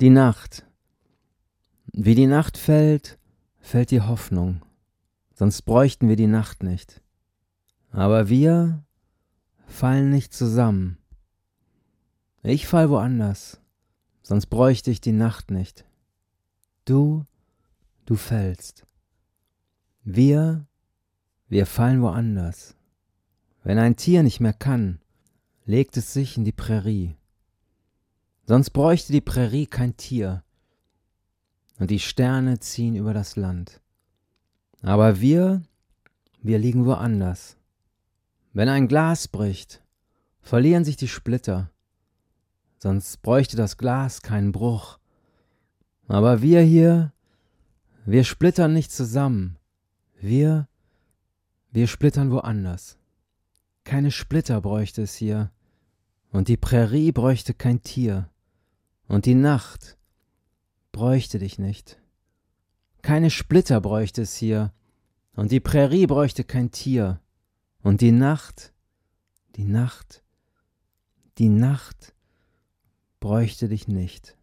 Die Nacht. Wie die Nacht fällt, fällt die Hoffnung, sonst bräuchten wir die Nacht nicht. Aber wir fallen nicht zusammen. Ich fall woanders, sonst bräuchte ich die Nacht nicht. Du, du fällst. Wir, wir fallen woanders. Wenn ein Tier nicht mehr kann, legt es sich in die Prärie. Sonst bräuchte die Prärie kein Tier. Und die Sterne ziehen über das Land. Aber wir, wir liegen woanders. Wenn ein Glas bricht, verlieren sich die Splitter. Sonst bräuchte das Glas keinen Bruch. Aber wir hier, wir splittern nicht zusammen. Wir, wir splittern woanders. Keine Splitter bräuchte es hier. Und die Prärie bräuchte kein Tier. Und die Nacht bräuchte dich nicht. Keine Splitter bräuchte es hier. Und die Prärie bräuchte kein Tier. Und die Nacht, die Nacht, die Nacht bräuchte dich nicht.